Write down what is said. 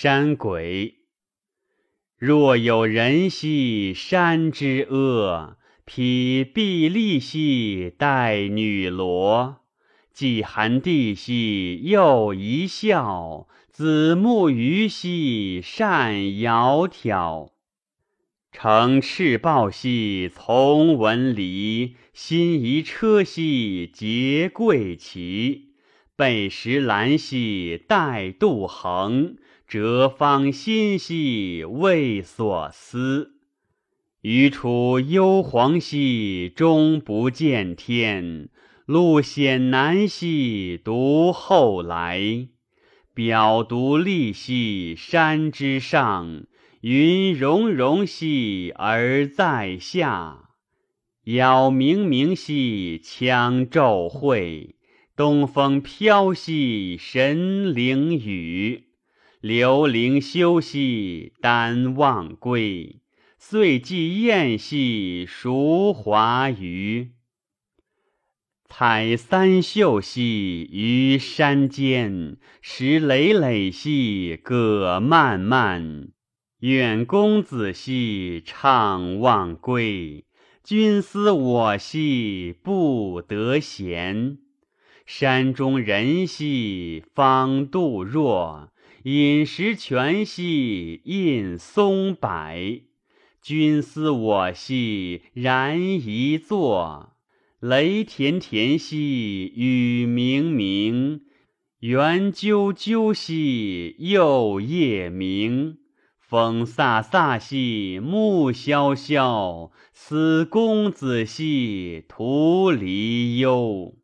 山鬼。若有人兮山之阿，披薜荔兮带女罗。既寒地兮又一笑，子木鱼兮善窈窕。乘赤豹兮从文离，心仪车兮结桂旗。背石兰兮带杜衡，折芳心兮为所思。余处幽篁兮终不见天。路险难兮独后来，表独立兮山之上，云容容兮而在下。杳冥冥兮羌昼晦，东风飘兮神灵雨。流灵修兮丹忘归，岁既晏兮孰华余？采三秀兮于山间，石累累兮葛漫漫。远公子兮怅望归，君思我兮不得闲。山中人兮方度若，饮石泉兮印松柏。君思我兮然一坐。雷田田兮雨冥冥，猿啾啾兮又夜鸣。风飒飒兮木萧萧，思公子兮徒离忧。